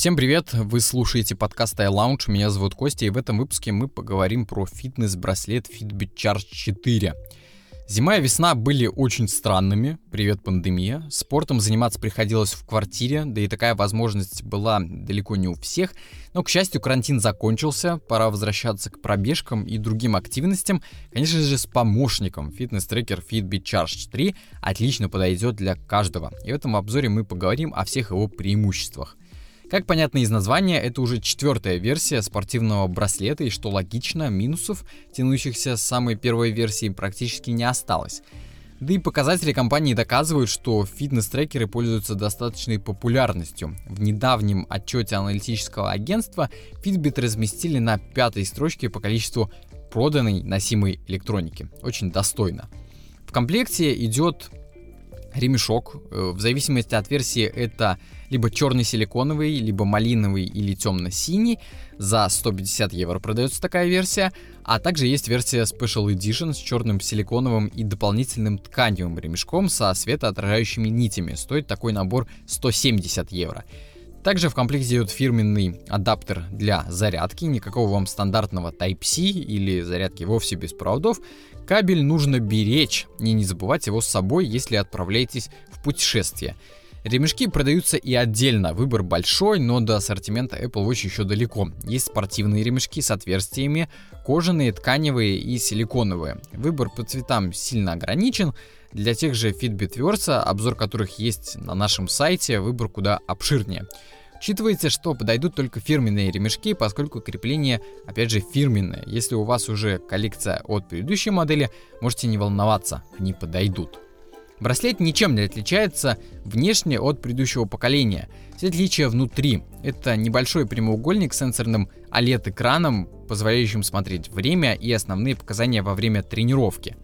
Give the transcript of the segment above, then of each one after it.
Всем привет! Вы слушаете подкаст iLounge, меня зовут Костя, и в этом выпуске мы поговорим про фитнес-браслет Fitbit Charge 4. Зима и весна были очень странными, привет пандемия. Спортом заниматься приходилось в квартире, да и такая возможность была далеко не у всех. Но, к счастью, карантин закончился, пора возвращаться к пробежкам и другим активностям. Конечно же, с помощником. Фитнес-трекер Fitbit Charge 3 отлично подойдет для каждого. И в этом обзоре мы поговорим о всех его преимуществах. Как понятно из названия, это уже четвертая версия спортивного браслета, и что логично, минусов, тянущихся с самой первой версии, практически не осталось. Да и показатели компании доказывают, что фитнес-трекеры пользуются достаточной популярностью. В недавнем отчете аналитического агентства Fitbit разместили на пятой строчке по количеству проданной носимой электроники. Очень достойно. В комплекте идет ремешок. Э, в зависимости от версии это либо черный силиконовый, либо малиновый или темно-синий. За 150 евро продается такая версия. А также есть версия Special Edition с черным силиконовым и дополнительным тканевым ремешком со светоотражающими нитями. Стоит такой набор 170 евро. Также в комплекте идет фирменный адаптер для зарядки, никакого вам стандартного Type-C или зарядки вовсе без проводов. Кабель нужно беречь и не забывать его с собой, если отправляетесь в путешествие. Ремешки продаются и отдельно, выбор большой, но до ассортимента Apple Watch еще далеко. Есть спортивные ремешки с отверстиями, кожаные, тканевые и силиконовые. Выбор по цветам сильно ограничен, для тех же Fitbit Versa, обзор которых есть на нашем сайте, выбор куда обширнее. Учитывайте, что подойдут только фирменные ремешки, поскольку крепление, опять же, фирменное. Если у вас уже коллекция от предыдущей модели, можете не волноваться, они подойдут. Браслет ничем не отличается внешне от предыдущего поколения. Все отличия внутри. Это небольшой прямоугольник с сенсорным OLED-экраном, позволяющим смотреть время и основные показания во время тренировки.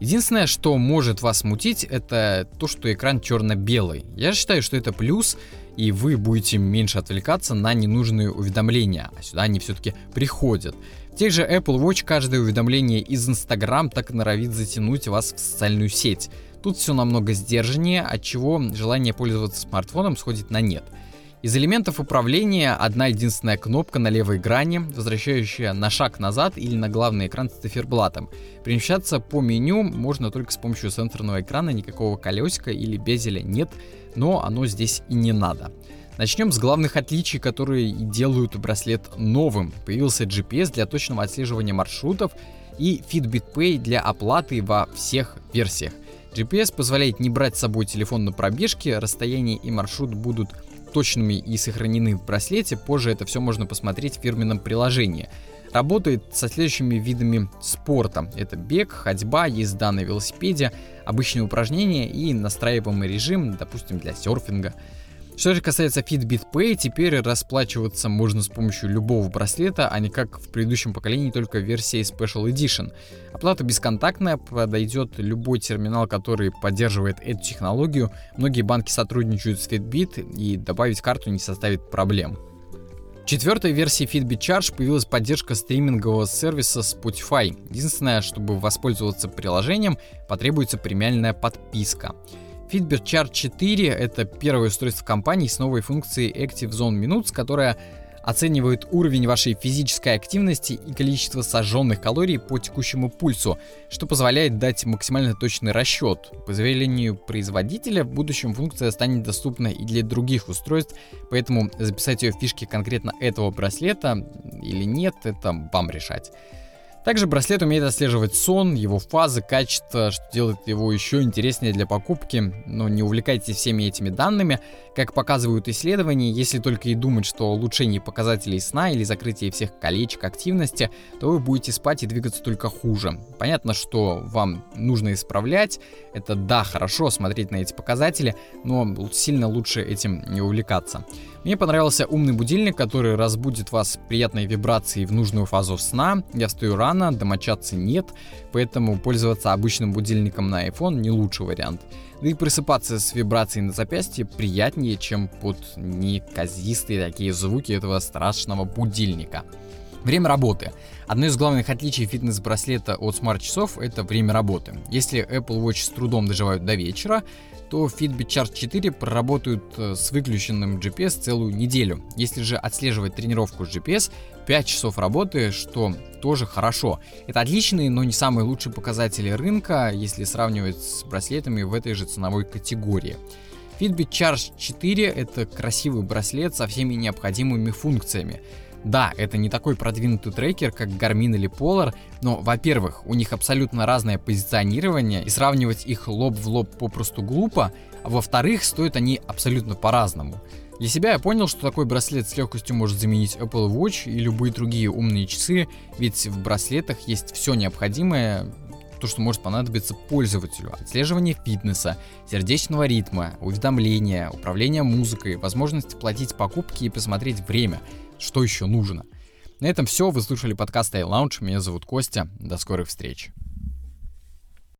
Единственное, что может вас смутить, это то, что экран черно-белый. Я считаю, что это плюс, и вы будете меньше отвлекаться на ненужные уведомления, а сюда они все-таки приходят. В тех же Apple Watch каждое уведомление из Instagram так норовит затянуть вас в социальную сеть. Тут все намного сдержаннее, от чего желание пользоваться смартфоном сходит на нет – из элементов управления одна единственная кнопка на левой грани, возвращающая на шаг назад или на главный экран с циферблатом. Перемещаться по меню можно только с помощью сенсорного экрана, никакого колесика или безеля нет, но оно здесь и не надо. Начнем с главных отличий, которые делают браслет новым. Появился GPS для точного отслеживания маршрутов и Fitbit Pay для оплаты во всех версиях. GPS позволяет не брать с собой телефон на пробежке, расстояние и маршрут будут точными и сохранены в браслете, позже это все можно посмотреть в фирменном приложении. Работает со следующими видами спорта. Это бег, ходьба, езда на велосипеде, обычные упражнения и настраиваемый режим, допустим, для серфинга. Что же касается Fitbit Pay, теперь расплачиваться можно с помощью любого браслета, а не как в предыдущем поколении только в версии Special Edition. Оплата бесконтактная, подойдет любой терминал, который поддерживает эту технологию. Многие банки сотрудничают с Fitbit и добавить карту не составит проблем. В четвертой версии Fitbit Charge появилась поддержка стримингового сервиса Spotify. Единственное, чтобы воспользоваться приложением, потребуется премиальная подписка. Fitbit Chart 4 — это первое устройство компании с новой функцией Active Zone Minutes, которая оценивает уровень вашей физической активности и количество сожженных калорий по текущему пульсу, что позволяет дать максимально точный расчет. По заявлению производителя, в будущем функция станет доступна и для других устройств, поэтому записать ее в фишки конкретно этого браслета или нет, это вам решать. Также браслет умеет отслеживать сон, его фазы, качество, что делает его еще интереснее для покупки. Но не увлекайтесь всеми этими данными. Как показывают исследования, если только и думать, что улучшение показателей сна или закрытие всех колечек активности, то вы будете спать и двигаться только хуже. Понятно, что вам нужно исправлять. Это да, хорошо смотреть на эти показатели, но сильно лучше этим не увлекаться. Мне понравился умный будильник, который разбудит вас приятной вибрацией в нужную фазу сна. Я встаю рано, домочадцы нет, поэтому пользоваться обычным будильником на iPhone не лучший вариант. Да и просыпаться с вибрацией на запястье приятнее, чем под неказистые такие звуки этого страшного будильника. Время работы. Одно из главных отличий фитнес-браслета от смарт-часов — это время работы. Если Apple Watch с трудом доживают до вечера, то Fitbit Charge 4 проработают э, с выключенным GPS целую неделю. Если же отслеживать тренировку с GPS, 5 часов работы, что тоже хорошо. Это отличные, но не самые лучшие показатели рынка, если сравнивать с браслетами в этой же ценовой категории. Fitbit Charge 4 — это красивый браслет со всеми необходимыми функциями. Да, это не такой продвинутый трекер, как Garmin или Polar, но, во-первых, у них абсолютно разное позиционирование, и сравнивать их лоб в лоб попросту глупо, а во-вторых, стоят они абсолютно по-разному. Для себя я понял, что такой браслет с легкостью может заменить Apple Watch и любые другие умные часы, ведь в браслетах есть все необходимое, то, что может понадобиться пользователю. Отслеживание фитнеса, сердечного ритма, уведомления, управление музыкой, возможность платить покупки и посмотреть время – что еще нужно. На этом все. Вы слушали подкаст iLounge. Меня зовут Костя. До скорых встреч.